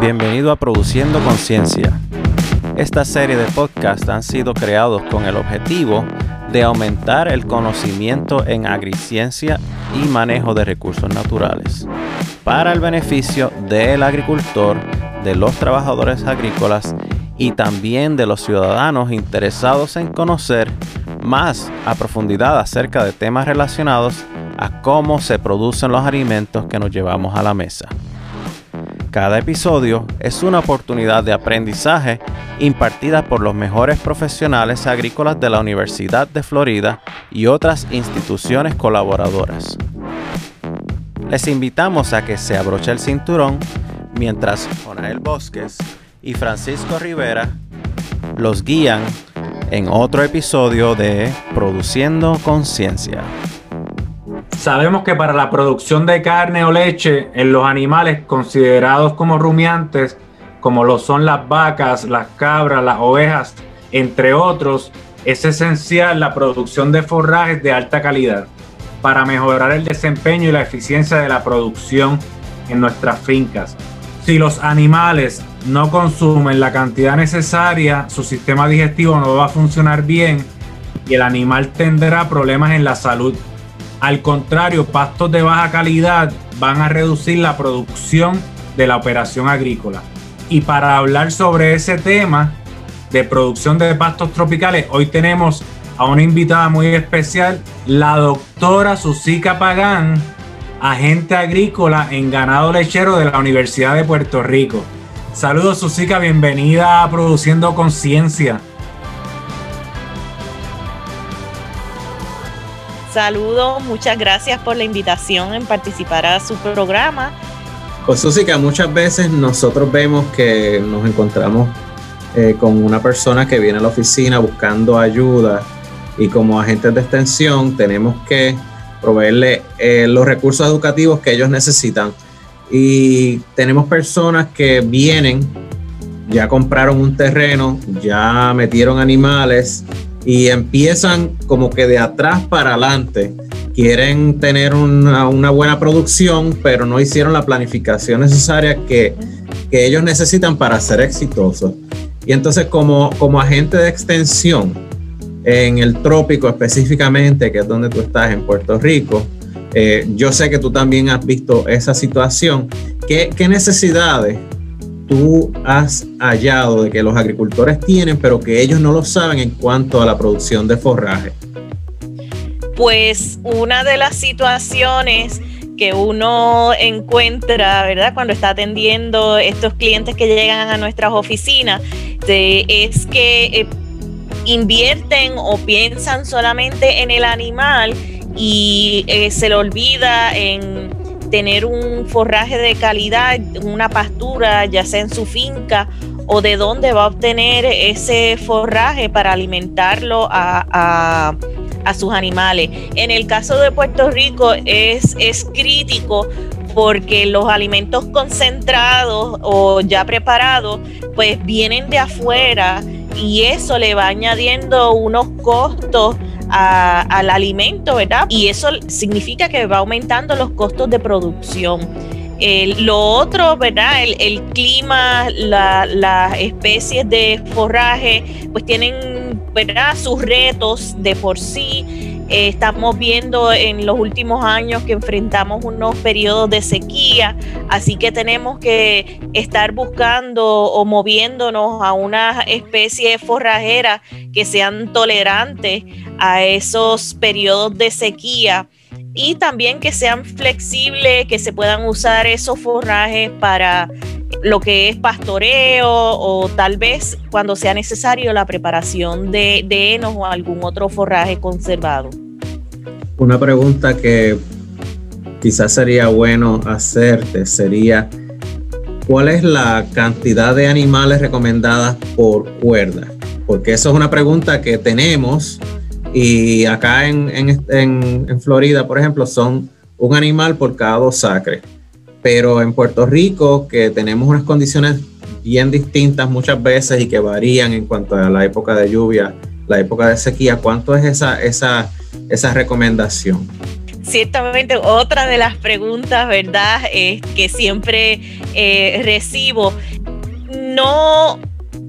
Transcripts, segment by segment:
Bienvenido a Produciendo Conciencia. Esta serie de podcasts han sido creados con el objetivo de aumentar el conocimiento en agriciencia y manejo de recursos naturales para el beneficio del agricultor, de los trabajadores agrícolas y también de los ciudadanos interesados en conocer más a profundidad acerca de temas relacionados a cómo se producen los alimentos que nos llevamos a la mesa. Cada episodio es una oportunidad de aprendizaje impartida por los mejores profesionales agrícolas de la Universidad de Florida y otras instituciones colaboradoras. Les invitamos a que se abroche el cinturón mientras Jonael Bosques y Francisco Rivera los guían en otro episodio de Produciendo Conciencia. Sabemos que para la producción de carne o leche en los animales considerados como rumiantes, como lo son las vacas, las cabras, las ovejas, entre otros, es esencial la producción de forrajes de alta calidad para mejorar el desempeño y la eficiencia de la producción en nuestras fincas. Si los animales no consumen la cantidad necesaria, su sistema digestivo no va a funcionar bien y el animal tendrá problemas en la salud al contrario, pastos de baja calidad van a reducir la producción de la operación agrícola. Y para hablar sobre ese tema de producción de pastos tropicales, hoy tenemos a una invitada muy especial, la doctora Susica Pagán, agente agrícola en ganado lechero de la Universidad de Puerto Rico. Saludos Susica, bienvenida a Produciendo Conciencia. Saludos, muchas gracias por la invitación en participar a su programa. Pues Susica, muchas veces nosotros vemos que nos encontramos eh, con una persona que viene a la oficina buscando ayuda y como agentes de extensión tenemos que proveerle eh, los recursos educativos que ellos necesitan. Y tenemos personas que vienen, ya compraron un terreno, ya metieron animales, y empiezan como que de atrás para adelante. Quieren tener una, buena producción, pero no hicieron la planificación necesaria que, ellos necesitan para ser exitosos. Y entonces como, como agente de extensión, en el trópico específicamente, que es donde tú estás en Puerto Rico, eh, yo sé que tú también has visto esa situación. ¿Qué, qué necesidades tú has hallado de que los agricultores tienen, pero que ellos no lo saben en cuanto a la producción de forraje? Pues una de las situaciones que uno encuentra, ¿verdad? Cuando está atendiendo estos clientes que llegan a nuestras oficinas, es que eh, invierten o piensan solamente en el animal y eh, se le olvida en tener un forraje de calidad, una pastura, ya sea en su finca, o de dónde va a obtener ese forraje para alimentarlo a, sus animales. En el caso de Puerto Rico es, es crítico porque los alimentos concentrados o ya preparados pues vienen de afuera y eso le va añadiendo unos costos al alimento, ¿verdad? Y eso significa que va aumentando los costos de producción. lo otro, ¿verdad? El, clima, las especies de forraje, pues tienen, ¿verdad? Sus retos de por sí. Eh, estamos viendo en los últimos años que enfrentamos unos periodos de sequía, así que tenemos que estar buscando o moviéndonos a una especie forrajera que sean tolerantes a esos periodos de sequía y también que sean flexibles, que se puedan usar esos forrajes para lo que es pastoreo o tal vez cuando sea necesario la preparación de, de o algún otro forraje conservado. Una pregunta que quizás sería bueno hacerte sería, ¿cuál es la cantidad de animales recomendadas por cuerda? Porque eso es una pregunta que tenemos y acá en, en, Florida, por ejemplo, son un animal por cada dos acres. Pero en Puerto Rico, que tenemos unas condiciones bien distintas muchas veces y que varían en cuanto a la época de lluvia, la época de sequía, ¿cuánto es esa, esa, esa recomendación? ciertamente otra de las preguntas, ¿verdad? Es que siempre eh, recibo. No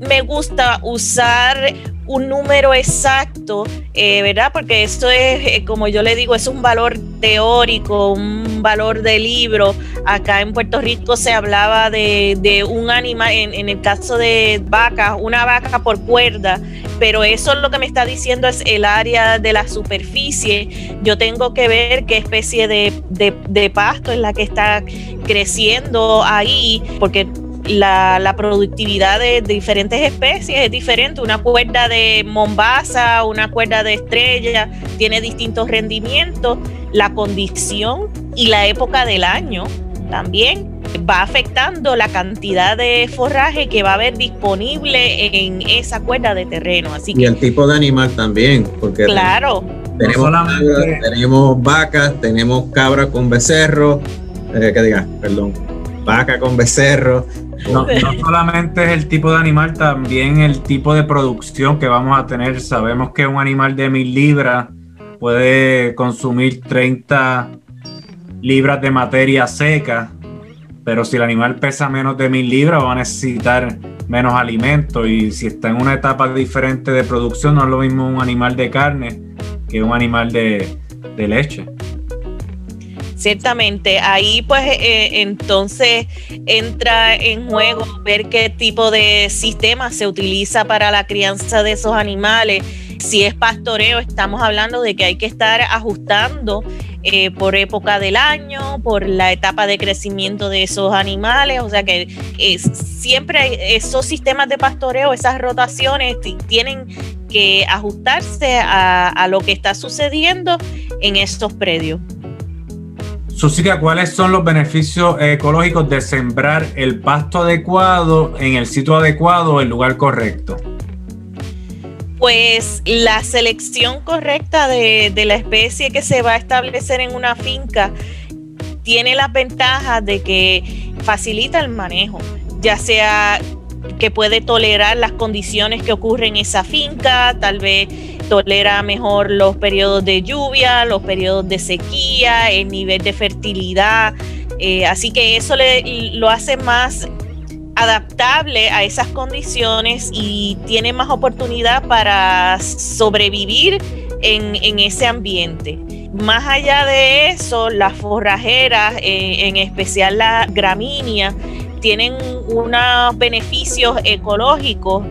me gusta usar un número exacto, eh, ¿verdad? Porque esto es, eh, como yo le digo, es un valor teórico, un valor de libro. Acá en Puerto Rico se hablaba de, un animal, en, el caso de vaca, una vaca por cuerda, pero eso lo que me está diciendo es el área de la superficie. Yo tengo que ver qué especie de, de pasto es la que está creciendo ahí, porque la, productividad de, diferentes especies es diferente. Una cuerda de Mombasa, una cuerda de estrella, tiene distintos rendimientos. La condición y la época del año también va afectando la cantidad de forraje que va a haber disponible en esa cuerda de terreno. Así y el tipo de animal también, porque claro. tenemos, tenemos vacas, tenemos cabras con becerro, eh, que diga, perdón, vaca con becerro, no, solamente es el tipo de animal, también el tipo de producción que vamos a tener. Sabemos que un animal de mil libras puede consumir 30 libras de materia seca, pero si el animal pesa menos de mil libras va a necesitar menos alimento y si está en una etapa diferente de producción no es lo mismo un animal de carne que un animal de, de leche. Ciertamente, ahí pues eh, entonces entra en juego ver qué tipo de sistema se utiliza para la crianza de esos animales. Si es pastoreo, estamos hablando de que hay que estar ajustando eh, por época del año, por la etapa de crecimiento de esos animales, o sea que siempre esos sistemas de pastoreo, esas rotaciones tienen que ajustarse a, a lo que está sucediendo en estos predios. Susica, ¿cuáles son los beneficios ecológicos de sembrar el pasto adecuado en el sitio adecuado, el lugar correcto? Pues la selección correcta de, la especie que se va a establecer en una finca tiene las ventajas de que facilita el manejo, ya sea que puede tolerar las condiciones que ocurren en esa finca, tal vez tolera mejor los periodos de lluvia, los periodos de sequía, el nivel de fertilidad. Eh, así que eso lo hace más adaptable a esas condiciones y tiene más oportunidad para sobrevivir en, ese ambiente. Más allá de eso, las forrajeras, eh, en especial la gramínea, tienen unos beneficios ecológicos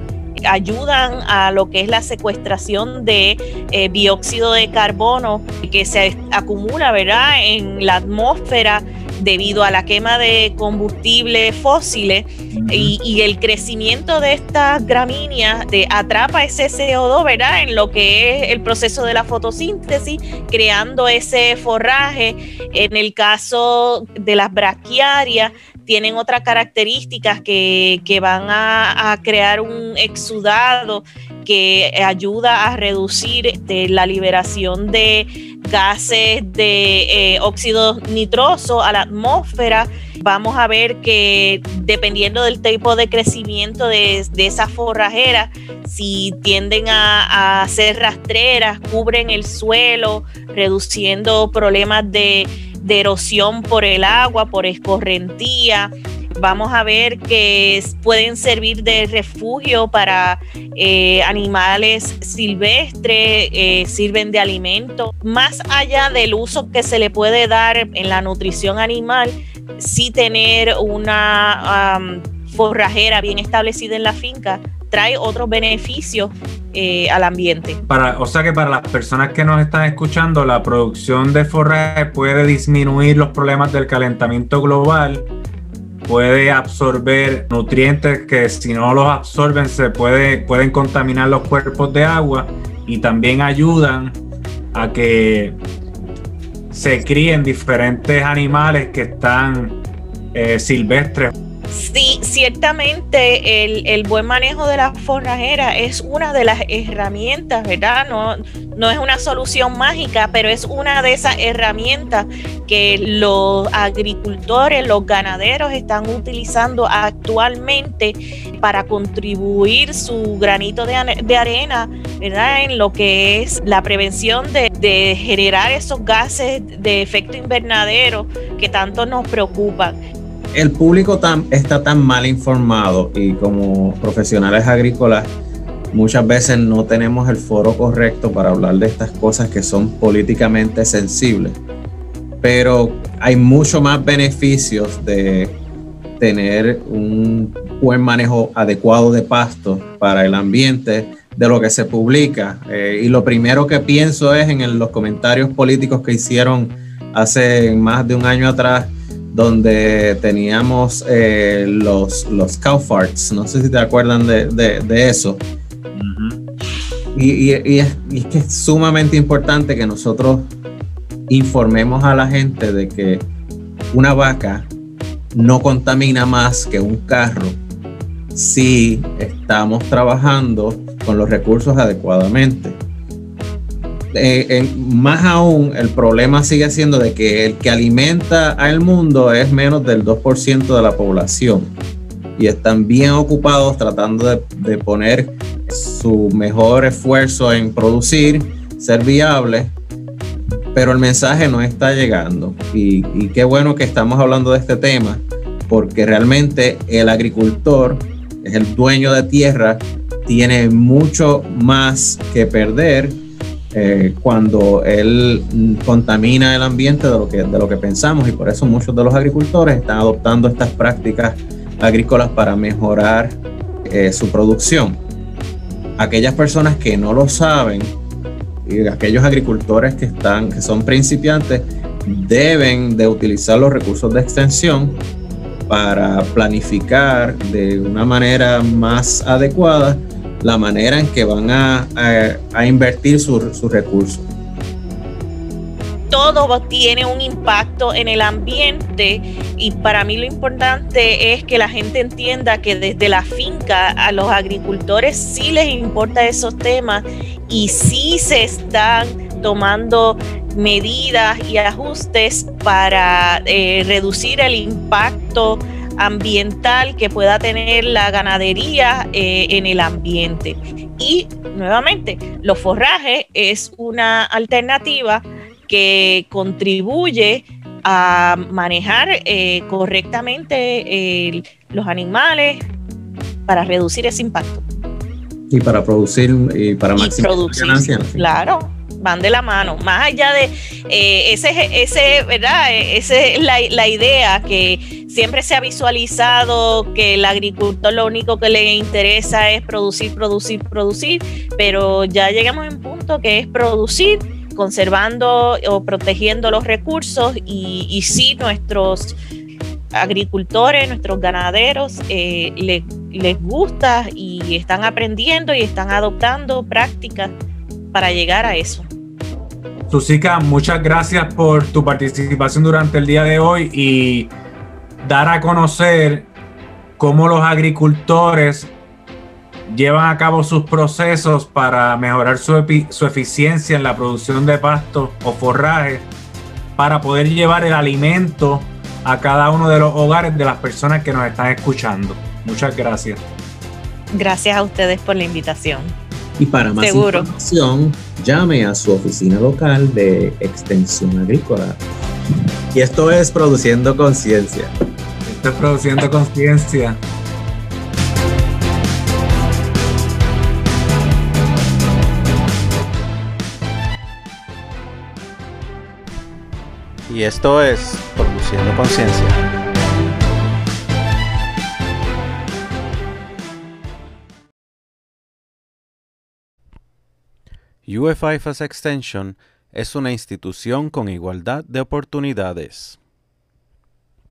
ayudan a lo que es la secuestración de eh, dióxido de carbono que se acumula, ¿verdad?, en la atmósfera debido a la quema de combustibles fósiles y, el crecimiento de estas gramíneas de, atrapa ese CO2, ¿verdad? En lo que es el proceso de la fotosíntesis, creando ese forraje. En el caso de las braquiarias, tienen otras características que, van a, crear un exudado que ayuda a reducir este, la liberación de gases de eh, óxido nitroso a la atmósfera. Vamos a ver que dependiendo del tipo de crecimiento de, de esas forrajeras, si tienden a, a ser rastreras, cubren el suelo, reduciendo problemas de de erosión por el agua, por escorrentía. Vamos a ver que pueden servir de refugio para eh, animales silvestres, eh, sirven de alimento. Más allá del uso que se le puede dar en la nutrición animal, sí tener una forrajera bien establecida en la finca trae otros beneficios eh, al ambiente. Para, o sea que para las personas que nos están escuchando, la producción de forraje puede disminuir los problemas del calentamiento global, puede absorber nutrientes que si no los absorben se puede, pueden contaminar los cuerpos de agua y también ayudan a que se críen diferentes animales que están eh, silvestres Sí, ciertamente el, buen manejo de la forrajera es una de las herramientas, ¿verdad? No, no es una solución mágica, pero es una de esas herramientas que los agricultores, los ganaderos están utilizando actualmente para contribuir su granito de, arena, ¿verdad? En lo que es la prevención de, de generar esos gases de efecto invernadero que tanto nos preocupan el público está tan mal informado y como profesionales agrícolas muchas veces no tenemos el foro correcto para hablar de estas cosas que son políticamente sensibles. Pero hay mucho más beneficios de tener un buen manejo adecuado de pasto para el ambiente de lo que se publica. Eh, y lo primero que pienso es en los comentarios políticos que hicieron hace más de un año atrás donde teníamos eh, los, los cow farts, no sé si te acuerdan de, eso. y, es, que es sumamente importante que nosotros informemos a la gente de que una vaca no contamina más que un carro si estamos trabajando con los recursos adecuadamente. Eh, más aún, el problema sigue siendo de que el que alimenta al mundo es menos del 2% de la población y están bien ocupados tratando de, poner su mejor esfuerzo en producir, ser viable, pero el mensaje no está llegando. Y, y qué bueno que estamos hablando de este tema, porque realmente el agricultor es el dueño de tierra, tiene mucho más que perder eh, cuando él contamina el ambiente de lo, que, de lo que pensamos y por eso muchos de los agricultores están adoptando estas prácticas agrícolas para mejorar eh, su producción. Aquellas personas que no lo saben y aquellos agricultores que, están, que son principiantes deben de utilizar los recursos de extensión para planificar de una manera más adecuada la manera en que van a, invertir sus recursos. Todo tiene un impacto en el ambiente y para mí lo importante es que la gente entienda que desde la finca a los agricultores sí les importa esos temas y sí se están tomando medidas y ajustes para eh, reducir el impacto ambiental que pueda tener la ganadería eh, en el ambiente. Y nuevamente, los forrajes es una alternativa que contribuye a manejar eh, correctamente los animales para reducir ese impacto. Y para producir y para maximizar ganancias. Claro, van de la mano. Más allá de eh, ese, ese, ¿verdad? Esa es la, la, idea que siempre se ha visualizado que el agricultor lo único que le interesa es producir, producir, producir, pero ya llegamos a un punto que es producir conservando o protegiendo los recursos y, y sí nuestros agricultores, nuestros ganaderos eh, les, les gusta y están aprendiendo y están adoptando prácticas para llegar a eso. Susica, muchas gracias por tu participación durante el día de hoy y dar a conocer cómo los agricultores llevan a cabo sus procesos para mejorar su, eficiencia en la producción de pasto o forraje para poder llevar el alimento a cada uno de los hogares de las personas que nos están escuchando. Muchas gracias. Gracias a ustedes por la invitación. Y para más información, llame a su oficina local de extensión agrícola. Y esto es Produciendo Conciencia. Esto es Produciendo Conciencia. Y esto es Produciendo Conciencia. UFIFAS Extension es una institución con igualdad de oportunidades.